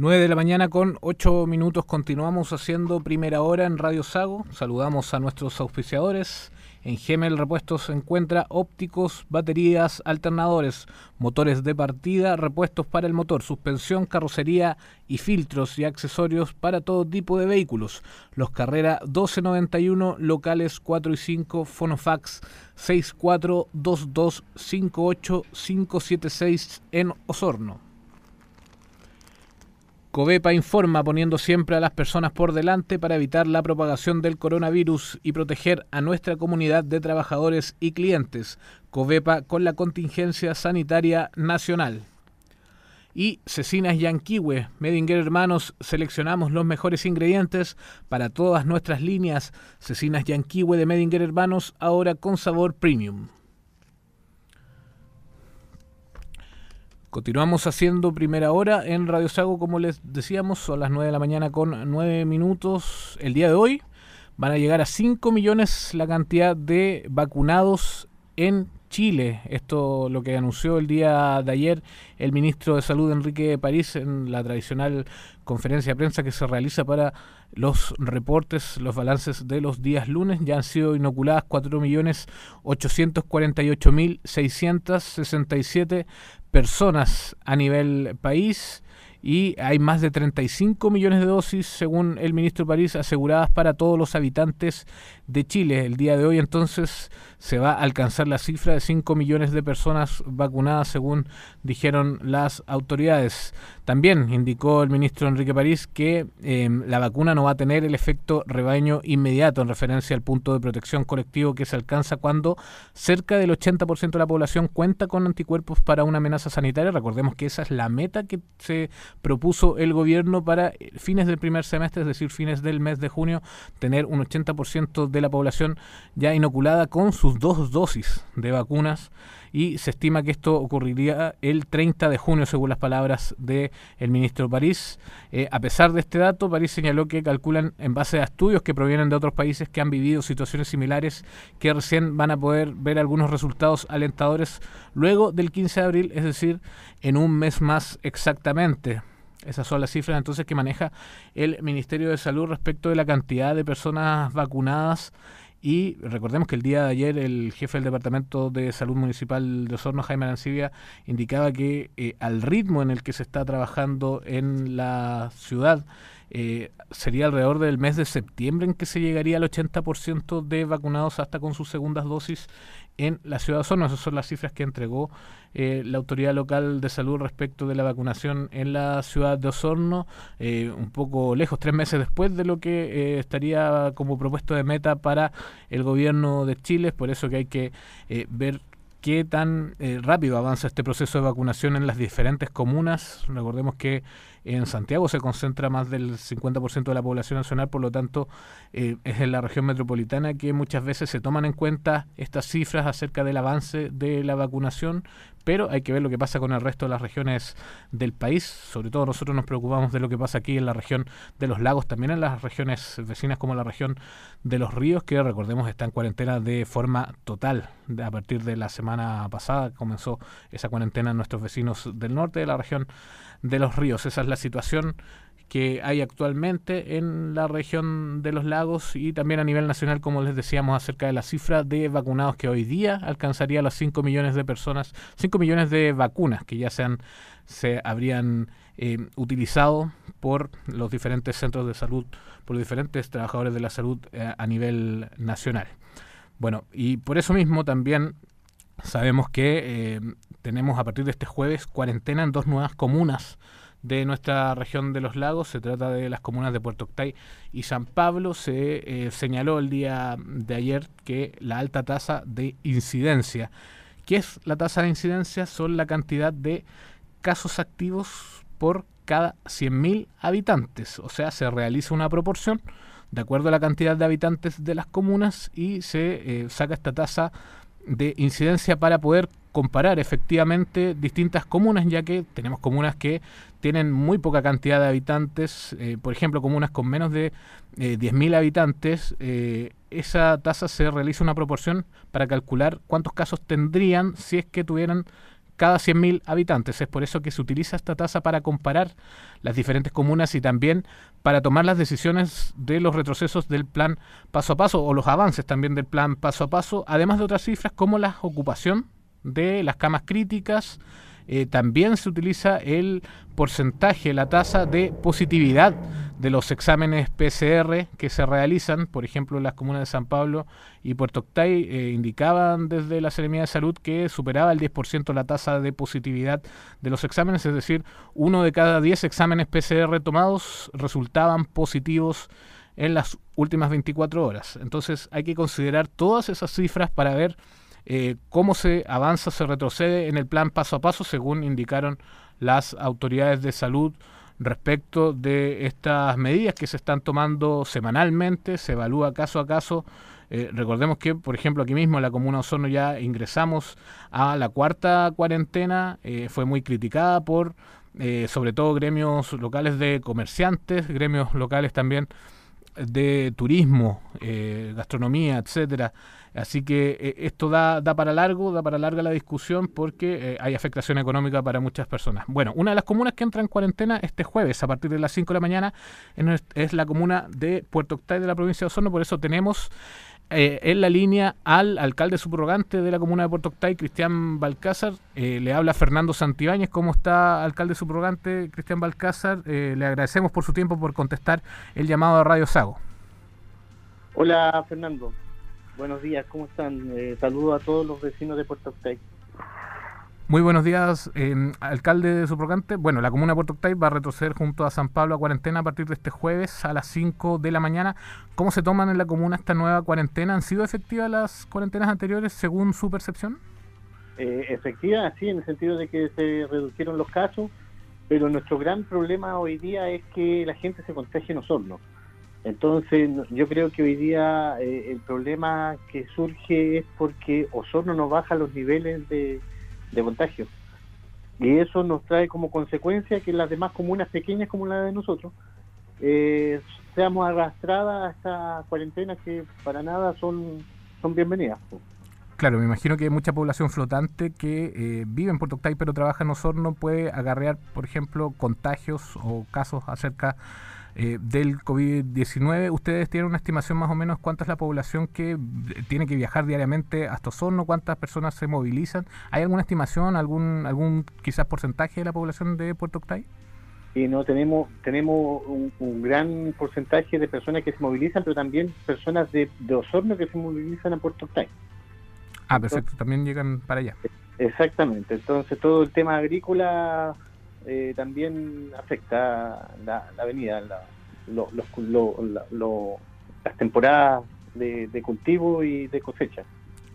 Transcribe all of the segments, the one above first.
9 de la mañana con 8 minutos continuamos haciendo primera hora en Radio Sago. Saludamos a nuestros auspiciadores. En Gemel Repuestos se encuentra ópticos, baterías, alternadores, motores de partida, repuestos para el motor, suspensión, carrocería y filtros y accesorios para todo tipo de vehículos. Los Carrera 1291, locales 4 y 5, Fonofax 642258 en Osorno. Covepa informa poniendo siempre a las personas por delante para evitar la propagación del coronavirus y proteger a nuestra comunidad de trabajadores y clientes. Covepa con la contingencia sanitaria nacional. Y Cecinas Yanquiwe, Medinger Hermanos, seleccionamos los mejores ingredientes para todas nuestras líneas. Cecinas Yanquiwe de Medinger Hermanos, ahora con sabor premium. Continuamos haciendo primera hora en Radio Sago, como les decíamos, son las 9 de la mañana con 9 minutos. El día de hoy van a llegar a 5 millones la cantidad de vacunados en Chile. Esto lo que anunció el día de ayer el ministro de Salud Enrique París en la tradicional conferencia de prensa que se realiza para los reportes, los balances de los días lunes. Ya han sido inoculadas 4.848.667 personas a nivel país y hay más de 35 millones de dosis, según el ministro París, aseguradas para todos los habitantes de Chile. El día de hoy entonces se va a alcanzar la cifra de 5 millones de personas vacunadas, según dijeron las autoridades. También indicó el ministro Enrique París que em, la vacuna no va a tener el efecto rebaño inmediato en referencia al punto de protección colectivo que se alcanza cuando cerca del 80% de la población cuenta con anticuerpos para una amenaza sanitaria. Recordemos que esa es la meta que se propuso el gobierno para fines del primer semestre, es decir, fines del mes de junio, tener un 80% de la población ya inoculada con sus dos dosis de vacunas y se estima que esto ocurriría el 30 de junio, según las palabras del el ministro París. Eh, a pesar de este dato, París señaló que calculan en base a estudios que provienen de otros países que han vivido situaciones similares que recién van a poder ver algunos resultados alentadores luego del 15 de abril, es decir, en un mes más exactamente. Esas son las cifras entonces que maneja el Ministerio de Salud respecto de la cantidad de personas vacunadas. Y recordemos que el día de ayer el jefe del Departamento de Salud Municipal de Osorno, Jaime Arancibia, indicaba que eh, al ritmo en el que se está trabajando en la ciudad, eh, sería alrededor del mes de septiembre en que se llegaría al 80% de vacunados hasta con sus segundas dosis en la ciudad de Osorno. Esas son las cifras que entregó eh, la autoridad local de salud respecto de la vacunación en la ciudad de Osorno, eh, un poco lejos, tres meses después de lo que eh, estaría como propuesto de meta para el gobierno de Chile. Por eso que hay que ver qué tan rápido avanza este proceso de vacunación en las diferentes comunas. Recordemos que en Santiago se concentra más del 50% de la población nacional, por lo tanto eh, es en la región metropolitana que muchas veces se toman en cuenta estas cifras acerca del avance de la vacunación, pero hay que ver lo que pasa con el resto de las regiones del país. Sobre todo nosotros nos preocupamos de lo que pasa aquí en la región de los lagos, también en las regiones vecinas como la región de los ríos, que recordemos está en cuarentena de forma total. A partir de la semana pasada comenzó esa cuarentena en nuestros vecinos del norte de la región de los ríos. Esa es la situación que hay actualmente en la región de los lagos y también a nivel nacional, como les decíamos, acerca de la cifra de vacunados que hoy día alcanzaría los 5 millones de personas, 5 millones de vacunas que ya se, se habrían eh, utilizado por los diferentes centros de salud, por los diferentes trabajadores de la salud eh, a nivel nacional. Bueno, y por eso mismo también sabemos que eh, tenemos a partir de este jueves cuarentena en dos nuevas comunas de nuestra región de los lagos. Se trata de las comunas de Puerto Octay y San Pablo. Se eh, señaló el día de ayer que la alta tasa de incidencia. ¿Qué es la tasa de incidencia? Son la cantidad de casos activos por cada 100.000 habitantes. O sea, se realiza una proporción de acuerdo a la cantidad de habitantes de las comunas y se eh, saca esta tasa de incidencia para poder comparar efectivamente distintas comunas, ya que tenemos comunas que tienen muy poca cantidad de habitantes, eh, por ejemplo, comunas con menos de eh, 10.000 habitantes, eh, esa tasa se realiza una proporción para calcular cuántos casos tendrían si es que tuvieran cada 100.000 habitantes. Es por eso que se utiliza esta tasa para comparar las diferentes comunas y también para tomar las decisiones de los retrocesos del plan paso a paso o los avances también del plan paso a paso, además de otras cifras como la ocupación de las camas críticas, eh, también se utiliza el porcentaje, la tasa de positividad de los exámenes PCR que se realizan, por ejemplo, en las comunas de San Pablo y Puerto Octay, eh, indicaban desde la Seremía de Salud que superaba el 10% la tasa de positividad de los exámenes, es decir, uno de cada 10 exámenes PCR tomados resultaban positivos en las últimas 24 horas. Entonces hay que considerar todas esas cifras para ver eh, cómo se avanza, se retrocede en el plan paso a paso, según indicaron las autoridades de salud respecto de estas medidas que se están tomando semanalmente, se evalúa caso a caso. Eh, recordemos que, por ejemplo, aquí mismo en la Comuna Osorno ya ingresamos a la cuarta cuarentena, eh, fue muy criticada por, sobre todo, gremios locales de comerciantes, gremios locales también de turismo, gastronomía, etcétera. Así que eh, esto da, da para largo, da para larga la discusión porque eh, hay afectación económica para muchas personas. Bueno, una de las comunas que entra en cuarentena este jueves a partir de las 5 de la mañana es, la comuna de Puerto Octay de la provincia de Osorno, por eso tenemos eh, en la línea al alcalde subrogante de la comuna de Puerto Octay, Cristian Balcázar. le habla Fernando Santibáñez. ¿Cómo está, alcalde subrogante Cristian Balcázar? le agradecemos por su tiempo, por contestar el llamado a Radio Sago. Hola, Fernando. Buenos días, ¿cómo están? Eh, saludo a todos los vecinos de Puerto Octay. Muy buenos días, eh, alcalde de Suprocante. Bueno, la comuna de Puerto Octay va a retroceder junto a San Pablo a cuarentena a partir de este jueves a las 5 de la mañana. ¿Cómo se toman en la comuna esta nueva cuarentena? ¿Han sido efectivas las cuarentenas anteriores según su percepción? Eh, efectivas, sí, en el sentido de que se redujeron los casos, pero nuestro gran problema hoy día es que la gente se contagie en Osorno. Entonces, yo creo que hoy día eh, el problema que surge es porque Osorno no baja los niveles de, contagio. Y eso nos trae como consecuencia que las demás comunas pequeñas como la de nosotros eh, seamos arrastradas a esta cuarentena que para nada son, son bienvenidas. Claro, me imagino que mucha población flotante que eh, vive en Puerto Octay pero trabaja en Osorno puede agarrear, por ejemplo, contagios o casos acerca eh, del COVID-19. ¿Ustedes tienen una estimación más o menos cuánta es la población que eh, tiene que viajar diariamente hasta Osorno? ¿Cuántas personas se movilizan? ¿Hay alguna estimación, algún algún quizás porcentaje de la población de Puerto Octay? Sí, no, tenemos, tenemos un, gran porcentaje de personas que se movilizan, pero también personas de, Osorno que se movilizan a Puerto Octay. Ah, perfecto, también llegan para allá. Exactamente, entonces todo el tema agrícola eh, también afecta la, avenida, las temporadas de, cultivo y de cosecha.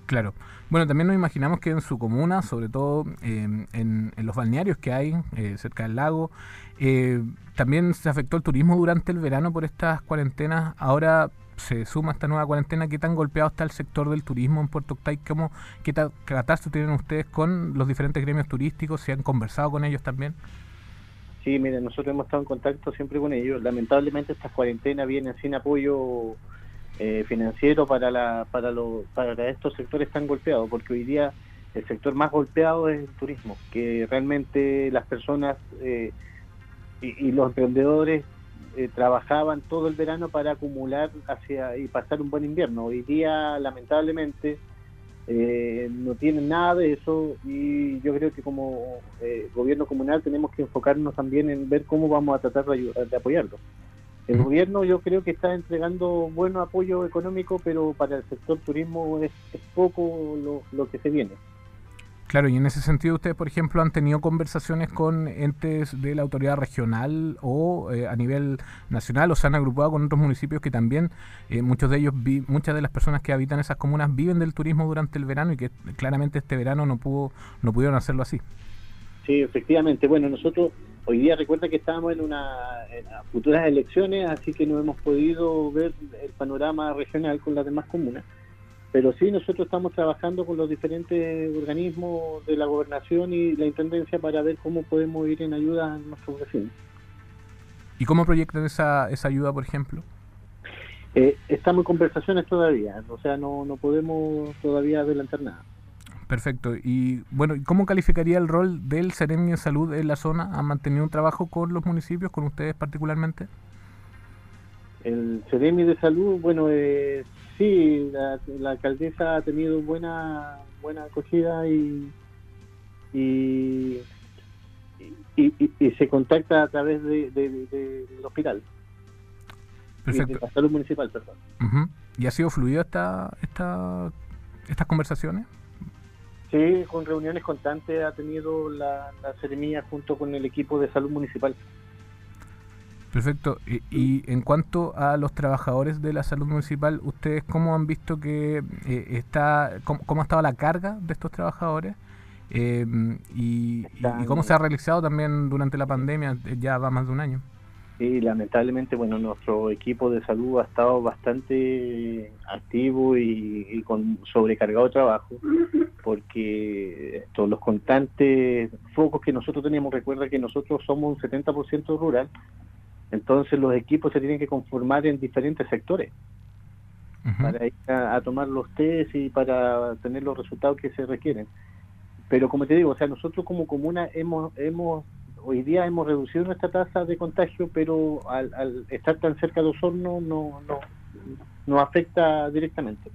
Claro. Bueno, también nos imaginamos que en su comuna, sobre todo em, en, los balnearios que hay eh, cerca del lago, eh, también se afectó el turismo durante el verano por estas cuarentenas. Ahora se suma esta nueva cuarentena. ¿Qué tan golpeado está el sector del turismo en Puerto Octay? ¿Cómo, ¿Qué catástrofe tienen ustedes con los diferentes gremios turísticos? ¿Se han conversado con ellos también? Sí, miren, nosotros hemos estado en contacto siempre con ellos. Lamentablemente estas cuarentenas vienen sin apoyo eh, financiero para la, para los para estos sectores tan golpeados, porque hoy día el sector más golpeado es el turismo, que realmente las personas eh, y, los emprendedores eh, trabajaban todo el verano para acumular hacia y pasar un buen invierno. Hoy día, lamentablemente, eh, no tienen nada de eso y yo creo que como eh, gobierno comunal tenemos que enfocarnos también en ver cómo vamos a tratar de, de apoyarlo. El gobierno yo creo que está entregando buen apoyo económico, pero para el sector turismo es, poco lo, lo que se viene. Claro, y en ese sentido ustedes, por ejemplo, han tenido conversaciones con entes de la autoridad regional o eh, a nivel nacional o se han agrupado con otros municipios que también, eh, muchos de ellos, muchas de las personas que habitan esas comunas viven del turismo durante el verano y que claramente este verano no pudo, no pudieron hacerlo así. Sí, efectivamente. Bueno, nosotros hoy día recuerda que estamos en una en futuras elecciones, así que no hemos podido ver el panorama regional con las demás comunas pero sí, nosotros estamos trabajando con los diferentes organismos de la gobernación y la intendencia para ver cómo podemos ir en ayuda a nuestros vecinos. ¿Y cómo proyectan esa, esa ayuda, por ejemplo? Eh, estamos en conversaciones todavía, o sea, no, no podemos todavía adelantar nada. Perfecto. Y bueno, ¿cómo calificaría el rol del Ceremi de Salud en la zona? ¿Ha mantenido un trabajo con los municipios, con ustedes particularmente? El Ceremi de Salud, bueno, eh, sí, la, alcaldesa ha tenido buena buena acogida y y, y, se contacta a través de, del hospital. Perfecto. de la salud municipal, perdón. ¿Y ha sido fluido esta, esta, estas conversaciones? Sí, con reuniones constantes ha tenido la, la junto con el equipo de salud municipal. Perfecto. Y, en cuanto a los trabajadores de la salud municipal, ¿ustedes cómo han visto que eh, está, cómo, ha estado la carga de estos trabajadores? Eh, y, cómo se ha realizado también durante la pandemia, ya va más de un año. Sí, lamentablemente, bueno, nuestro equipo de salud ha estado bastante activo y, con sobrecargado trabajo, porque todos los constantes focos que nosotros tenemos, recuerda que nosotros somos un 70% rural, entonces los equipos se tienen que conformar en diferentes sectores para ir a, tomar los test y para tener los resultados que se requieren. Pero como te digo, o sea, nosotros como comuna hemos hemos hoy día hemos reducido nuestra tasa de contagio, pero al, estar tan cerca de Osorno no, no, no afecta directamente.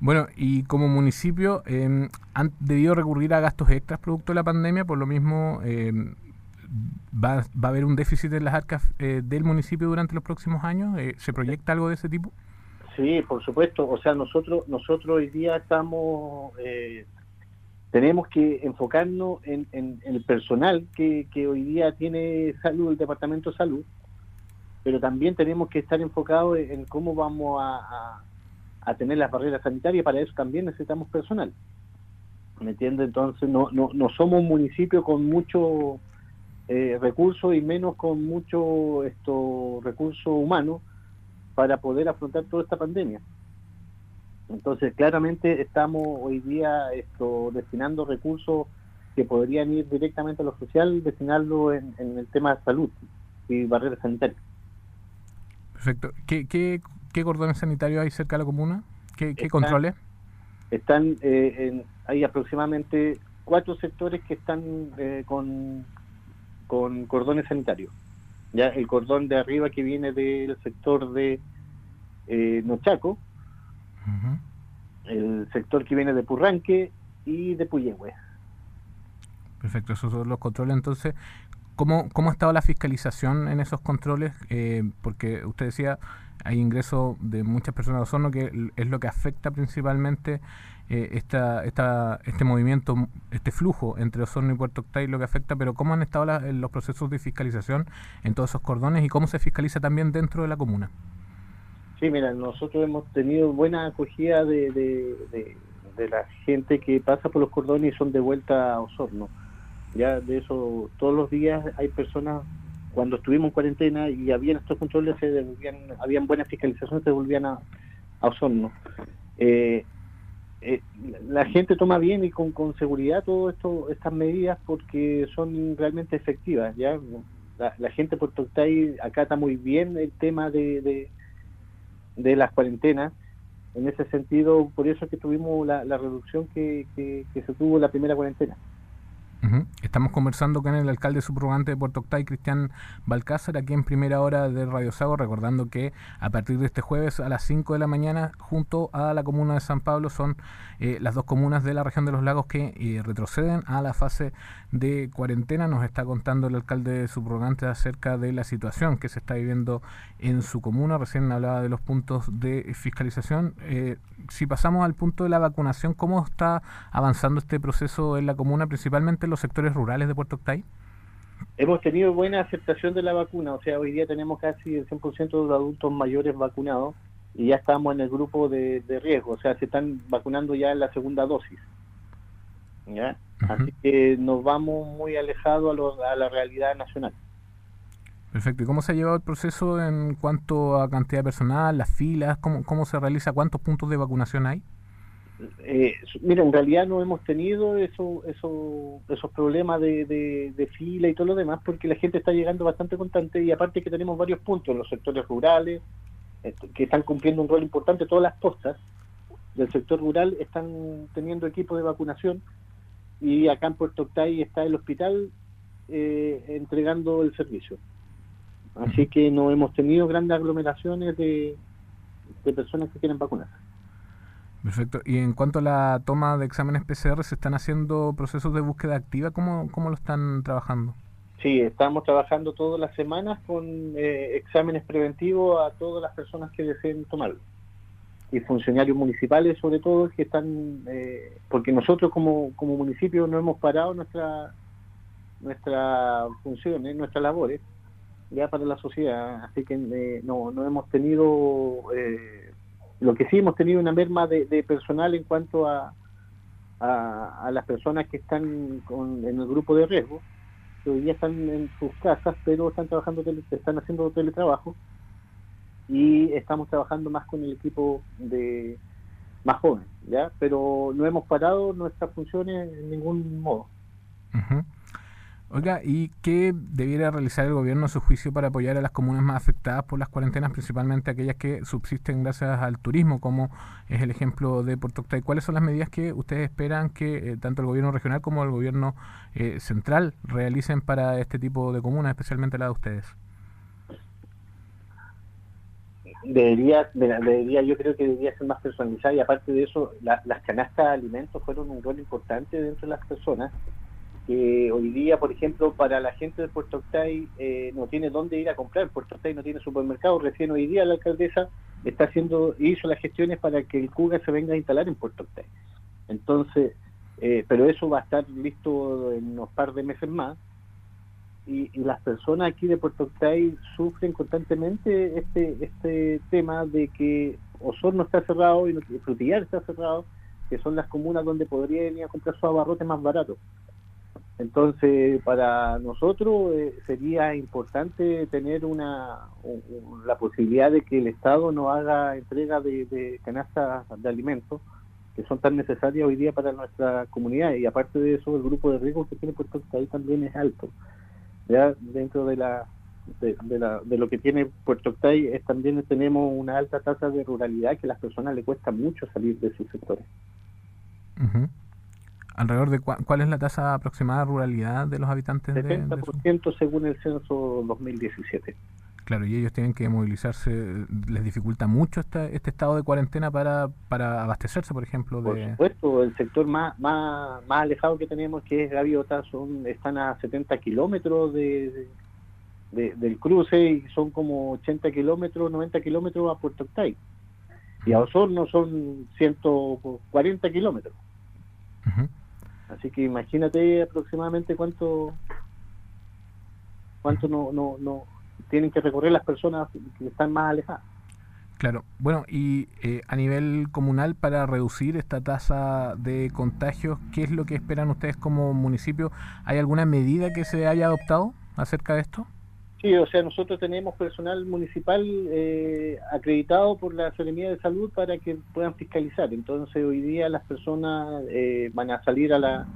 Bueno, y como municipio, eh, ¿han debido recurrir a gastos extras producto de la pandemia? Por lo mismo, eh, va, ¿va a haber un déficit en las arcas eh, del municipio durante los próximos años? Eh, ¿Se proyecta algo de ese tipo? Sí, por supuesto. O sea, nosotros nosotros hoy día estamos eh, tenemos que enfocarnos en, el personal que, hoy día tiene salud, el Departamento de Salud, pero también tenemos que estar enfocados en cómo vamos a, tener las barreras sanitarias, para eso también necesitamos personal. ¿Me entiendes? Entonces no, no, no somos un municipio con mucho eh, recursos y menos con mucho esto recursos humanos para poder afrontar toda esta pandemia. Entonces, claramente estamos hoy día esto, destinando recursos que podrían ir directamente a lo social, destinarlo en, el tema de salud y barreras sanitarias. Perfecto. ¿Qué, qué, qué cordones sanitarios hay cerca de la comuna? ¿Qué, qué controles? Están, eh, hay aproximadamente cuatro sectores que están eh, con, con cordones sanitarios. Ya el cordón de arriba que viene del sector de eh, Nochaco, el sector que viene de Purranque y de Puyehue. Perfecto, esos son los controles. Entonces, ¿cómo, cómo ha estado la fiscalización en esos controles? Eh, porque usted decía, hay ingreso de muchas personas de Osorno, que es lo que afecta principalmente eh, esta, esta, este movimiento, este flujo entre Osorno y Puerto Octay, lo que afecta, pero ¿cómo han estado los procesos de fiscalización en todos esos cordones y cómo se fiscaliza también dentro de la comuna? Sí, mira, nosotros hemos tenido buena acogida de, de, la gente que pasa por los cordones y son de vuelta a Osorno. Ya de eso, todos los días hay personas, cuando estuvimos en cuarentena y habían estos controles, se devolvían, habían buenas fiscalizaciones, se devolvían a, Osorno. Eh, eh, la gente toma bien y con, seguridad todas estas medidas porque son realmente efectivas. ya La, gente por acá está muy bien el tema de de las cuarentenas. En ese sentido, por eso es que tuvimos la, reducción que, que, que se tuvo la primera cuarentena. Estamos conversando con el alcalde subrogante de Puerto Octay, Cristian Balcázar, aquí en primera hora de Radio Sago, recordando que a partir de este jueves a las 5 de la mañana, junto a la comuna de San Pablo, son eh, las dos comunas de la región de los lagos que eh, retroceden a la fase de cuarentena. Nos está contando el alcalde subrogante acerca de la situación que se está viviendo en su comuna. Recién hablaba de los puntos de fiscalización. Eh, si pasamos al punto de la vacunación, ¿cómo está avanzando este proceso en la comuna, principalmente en los sectores rurales de Puerto Octay? Hemos tenido buena aceptación de la vacuna, o sea, hoy día tenemos casi el 100% de los adultos mayores vacunados y ya estamos en el grupo de, riesgo, o sea, se están vacunando ya en la segunda dosis. ¿ya? Así que nos vamos muy alejados a, a la realidad nacional. Perfecto. ¿Y cómo se ha llevado el proceso en cuanto a cantidad de personal, las filas? ¿Cómo, cómo se realiza? ¿Cuántos puntos de vacunación hay? Eh, mira, en realidad no hemos tenido eso, eso, esos problemas de, de, fila y todo lo demás porque la gente está llegando bastante constante y aparte que tenemos varios puntos en los sectores rurales que están cumpliendo un rol importante, todas las postas, del sector rural están teniendo equipos de vacunación y acá en Puerto Octay está el hospital eh, entregando el servicio. Así que no hemos tenido grandes aglomeraciones de, de personas que quieren vacunarse. Perfecto. Y en cuanto a la toma de exámenes PCR, ¿se están haciendo procesos de búsqueda activa? ¿Cómo, cómo lo están trabajando? Sí, estamos trabajando todas las semanas con eh, exámenes preventivos a todas las personas que deseen tomarlo. Y funcionarios municipales, sobre todo, que están, eh, porque nosotros como, como municipio no hemos parado nuestra nuestra funciones, nuestras labores, ya para la sociedad. Así que eh, no, no hemos tenido, lo que sí hemos tenido una merma de, personal en cuanto a, a, las personas que están con, en el grupo de riesgo que hoy día están en sus casas, pero están trabajando, están haciendo teletrabajo y estamos trabajando más con el equipo de más joven, ¿ya? Pero no hemos parado nuestras funciones en ningún modo. Oiga, ¿y qué debiera realizar el gobierno a su juicio para apoyar a las comunas más afectadas por las cuarentenas, principalmente aquellas que subsisten gracias al turismo, como es el ejemplo de Puerto Octay? ¿Cuáles son las medidas que ustedes esperan que eh, tanto el gobierno regional como el gobierno eh, central realicen para este tipo de comunas, especialmente la de ustedes? Debería, debería, yo creo que debería ser más personalizada y aparte de eso, las canastas de alimentos fueron un rol importante dentro de las personas que hoy día, por ejemplo, para la gente de Puerto Octay eh, no tiene dónde ir a comprar. Puerto Octay no tiene supermercado. Recién hoy día la alcaldesa está haciendo, hizo las gestiones para que el CUGA se venga a instalar en Puerto Octay. Entonces, eh, pero eso va a estar listo en unos par de meses más. Y, las personas aquí de Puerto Octay sufren constantemente este este tema de que Osorno está cerrado y Frutillar está cerrado, que son las comunas donde podrían ir a comprar sus abarrotes más baratos. Entonces, para nosotros eh, sería importante tener una la posibilidad de que el Estado nos haga entrega de, canastas de alimentos que son tan necesarias hoy día para nuestra comunidad. Y aparte de eso el grupo de riesgo que tiene Puerto Octay también es alto. Ya dentro de la de, la, de lo que tiene Puerto Octay también tenemos una alta tasa de ruralidad que a las personas le cuesta mucho salir de sus sectores alrededor de cuál es la tasa aproximada de ruralidad de los habitantes 70% de, según el censo 2017. Claro, y ellos tienen que movilizarse, les dificulta mucho este, este estado de cuarentena para, para abastecerse, por ejemplo. De... Por supuesto, el sector más, más, más alejado que tenemos, que es Gaviota, son, están a 70 kilómetros de, del cruce y son como 80 kilómetros, 90 kilómetros a Puerto Octay. Y a Osorno son 140 kilómetros. Así que imagínate aproximadamente cuánto cuánto no, no, no tienen que recorrer las personas que están más alejadas. Claro, bueno, y eh, a nivel comunal, para reducir esta tasa de contagios, ¿qué es lo que esperan ustedes como municipio? ¿Hay alguna medida que se haya adoptado acerca de esto? Sí, o sea, nosotros tenemos personal municipal eh, acreditado por la Secretaría de Salud para que puedan fiscalizar. Entonces, hoy día las personas eh, van a salir a, la,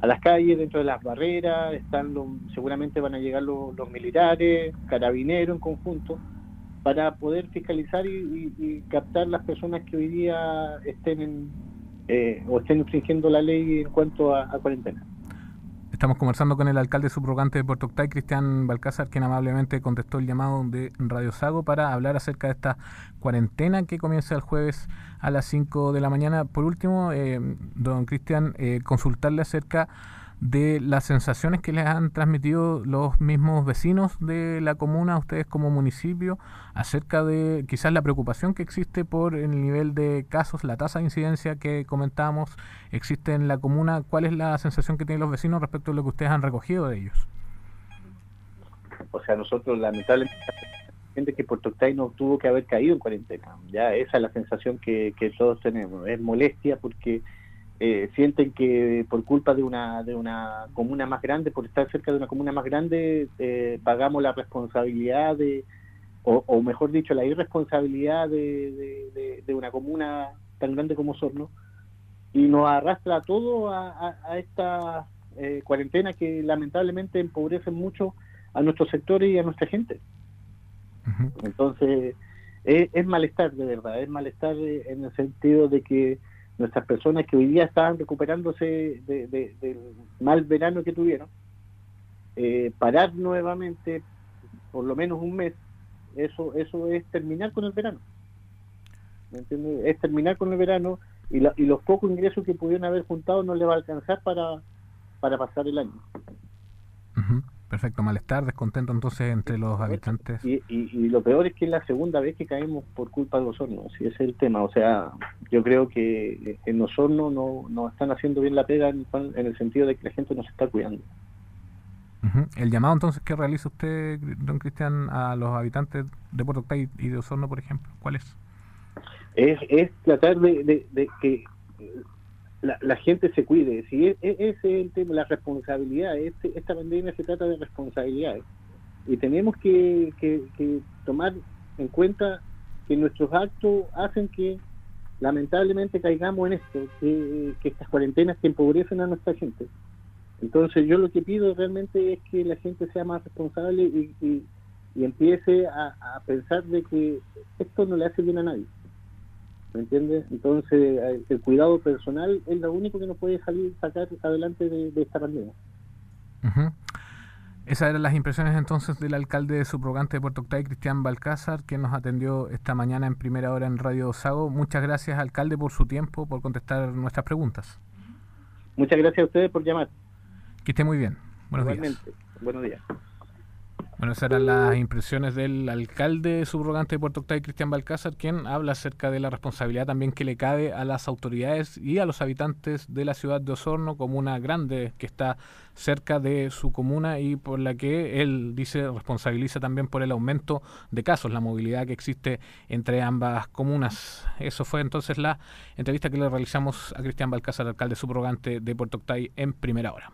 a las calles dentro de las barreras, están seguramente van a llegar los, militares, carabineros en conjunto, para poder fiscalizar y, captar las personas que hoy día estén eh, o estén infringiendo la ley en cuanto a cuarentena. Estamos conversando con el alcalde subrogante de Puerto Octay, Cristian Balcázar, quien amablemente contestó el llamado de Radio Sago para hablar acerca de esta cuarentena que comienza el jueves a las 5 de la mañana. Por último, eh, don Cristian, eh, consultarle acerca de las sensaciones que les han transmitido los mismos vecinos de la comuna, ustedes como municipio, acerca de quizás la preocupación que existe por el nivel de casos, la tasa de incidencia que comentábamos existe en la comuna. ¿Cuál es la sensación que tienen los vecinos respecto a lo que ustedes han recogido de ellos? O sea, nosotros lamentablemente gente que Puerto Octay no tuvo que haber caído en cuarentena. Ya esa es la sensación que, que todos tenemos. Es molestia porque eh, sienten que por culpa de una, de una comuna más grande, por estar cerca de una comuna más grande, eh, pagamos la responsabilidad de, o, mejor dicho, la irresponsabilidad de, de, una comuna tan grande como Sorno, y nos arrastra todo a, esta eh, cuarentena que lamentablemente empobrece mucho a nuestros sectores y a nuestra gente. Entonces, es, malestar de verdad, es malestar en el sentido de que nuestras personas que hoy día estaban recuperándose del mal verano que tuvieron, eh, parar nuevamente por lo menos un mes, eso, eso es terminar con el verano. Es terminar con el verano y, y los pocos ingresos que pudieron haber juntado no le va a alcanzar para, para pasar el año. Perfecto, malestar, descontento entonces entre los habitantes. Y, y, lo peor es que es la segunda vez que caemos por culpa de los hornos, si ese es el tema. O sea, yo creo que en los hornos no, no están haciendo bien la pega en, el sentido de que la gente no se está cuidando. El llamado entonces que realiza usted, don Cristian, a los habitantes de Puerto Octay y de Osorno, por ejemplo, ¿cuál es? Es, es tratar de, de que la, gente se cuide. Si e, e, ese es el tema, la responsabilidad, este, esta pandemia se trata de responsabilidades. Y tenemos que, que, tomar en cuenta que nuestros actos hacen que lamentablemente caigamos en esto, que, estas cuarentenas que empobrecen a nuestra gente. Entonces yo lo que pido realmente es que la gente sea más responsable y, y, empiece a pensar de que esto no le hace bien a nadie. ¿Me entiendes? Entonces, eh, el cuidado personal es lo único que nos puede salir sacar adelante de, esta pandemia. Esas eran las impresiones entonces del alcalde subrogante de Puerto Octay, Cristian Balcázar, quien nos atendió esta mañana en primera hora en Radio Sago. Muchas gracias, alcalde, por su tiempo, por contestar nuestras preguntas. Muchas gracias a ustedes por llamar. Que esté muy bien. Buenos Igualmente. Buenos días. Bueno, esas eran las impresiones del alcalde subrogante de Puerto Octay, Cristian Balcázar, quien habla acerca de la responsabilidad también que le cabe a las autoridades y a los habitantes de la ciudad de Osorno, comuna grande que está cerca de su comuna y por la que él dice responsabiliza también por el aumento de casos, la movilidad que existe entre ambas comunas. Eso fue entonces la entrevista que le realizamos a Cristian Balcázar, alcalde subrogante de Puerto Octay, en primera hora.